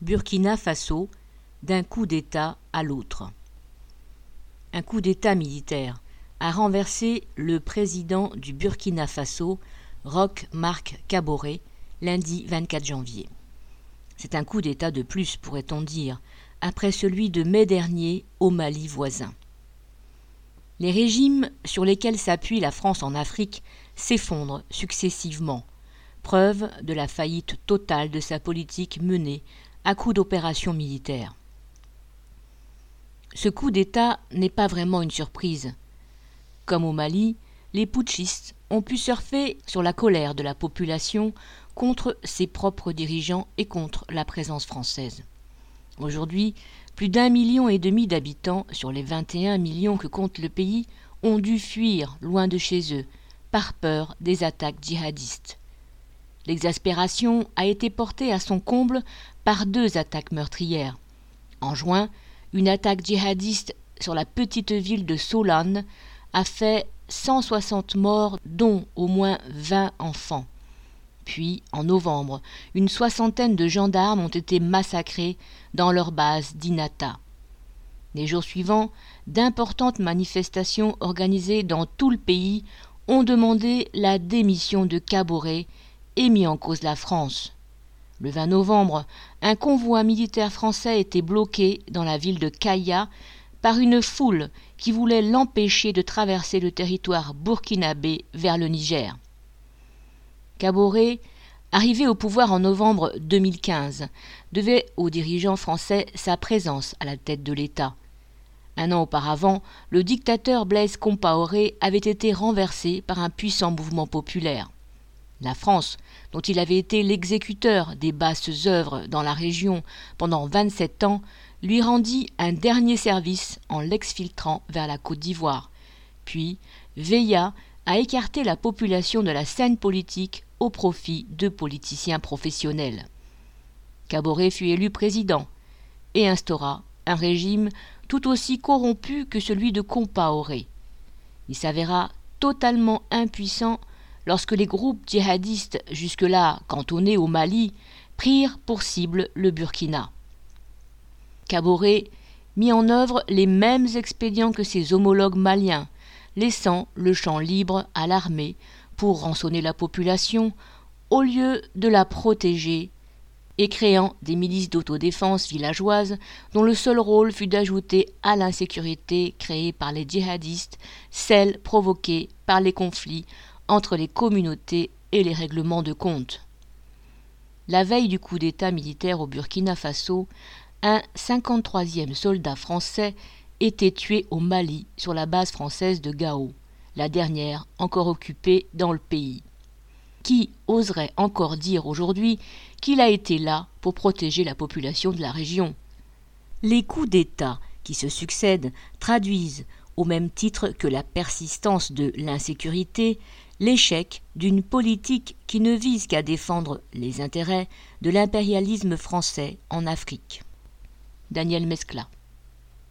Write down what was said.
Burkina Faso, d'un coup d'État à l'autre. Un coup d'État militaire a renversé le président du Burkina Faso, Roch Marc Kaboré, lundi 24 janvier. C'est un coup d'État de plus, pourrait-on dire, après celui de mai dernier au Mali voisin. Les régimes sur lesquels s'appuie la France en Afrique s'effondrent successivement, preuve de la faillite totale de sa politique menée à coup d'opérations militaires. Ce coup d'État n'est pas vraiment une surprise. Comme au Mali, les putschistes ont pu surfer sur la colère de la population contre ses propres dirigeants et contre la présence française. Aujourd'hui, plus d'un million et demi d'habitants sur les 21 millions que compte le pays ont dû fuir loin de chez eux par peur des attaques djihadistes. L'exaspération a été portée à son comble par deux attaques meurtrières. En juin, une attaque djihadiste sur la petite ville de Solan a fait 160 morts, dont au moins 20 enfants. Puis, en novembre, une soixantaine de gendarmes ont été massacrés dans leur base d'Inata. Les jours suivants, d'importantes manifestations organisées dans tout le pays ont demandé la démission de Caboret et mis en cause la France. Le 20 novembre, un convoi militaire français était bloqué dans la ville de Kaya par une foule qui voulait l'empêcher de traverser le territoire burkinabé vers le Niger. Caboret, arrivé au pouvoir en novembre 2015, devait aux dirigeants français sa présence à la tête de l'État. Un an auparavant, le dictateur Blaise Compaoré avait été renversé par un puissant mouvement populaire. La France, dont il avait été l'exécuteur des basses œuvres dans la région pendant 27 ans, lui rendit un dernier service en l'exfiltrant vers la Côte d'Ivoire, puis veilla à écarter la population de la scène politique au profit de politiciens professionnels. Caboret fut élu président et instaura un régime tout aussi corrompu que celui de Compaoré. Il s'avéra totalement impuissant lorsque les groupes djihadistes jusque-là cantonnés au Mali prirent pour cible le Burkina. Caboret mit en œuvre les mêmes expédients que ses homologues maliens, laissant le champ libre à l'armée pour rançonner la population au lieu de la protéger et créant des milices d'autodéfense villageoises dont le seul rôle fut d'ajouter à l'insécurité créée par les djihadistes celle provoquée par les conflits entre les communautés et les règlements de compte. La veille du coup d'État militaire au Burkina Faso, un 53e soldat français était tué au Mali sur la base française de Gao, la dernière encore occupée dans le pays. Qui oserait encore dire aujourd'hui qu'il a été là pour protéger la population de la région? Les coups d'État qui se succèdent traduisent, au même titre que la persistance de l'insécurité, l'échec d'une politique qui ne vise qu'à défendre les intérêts de l'impérialisme français en Afrique. Daniel Mescla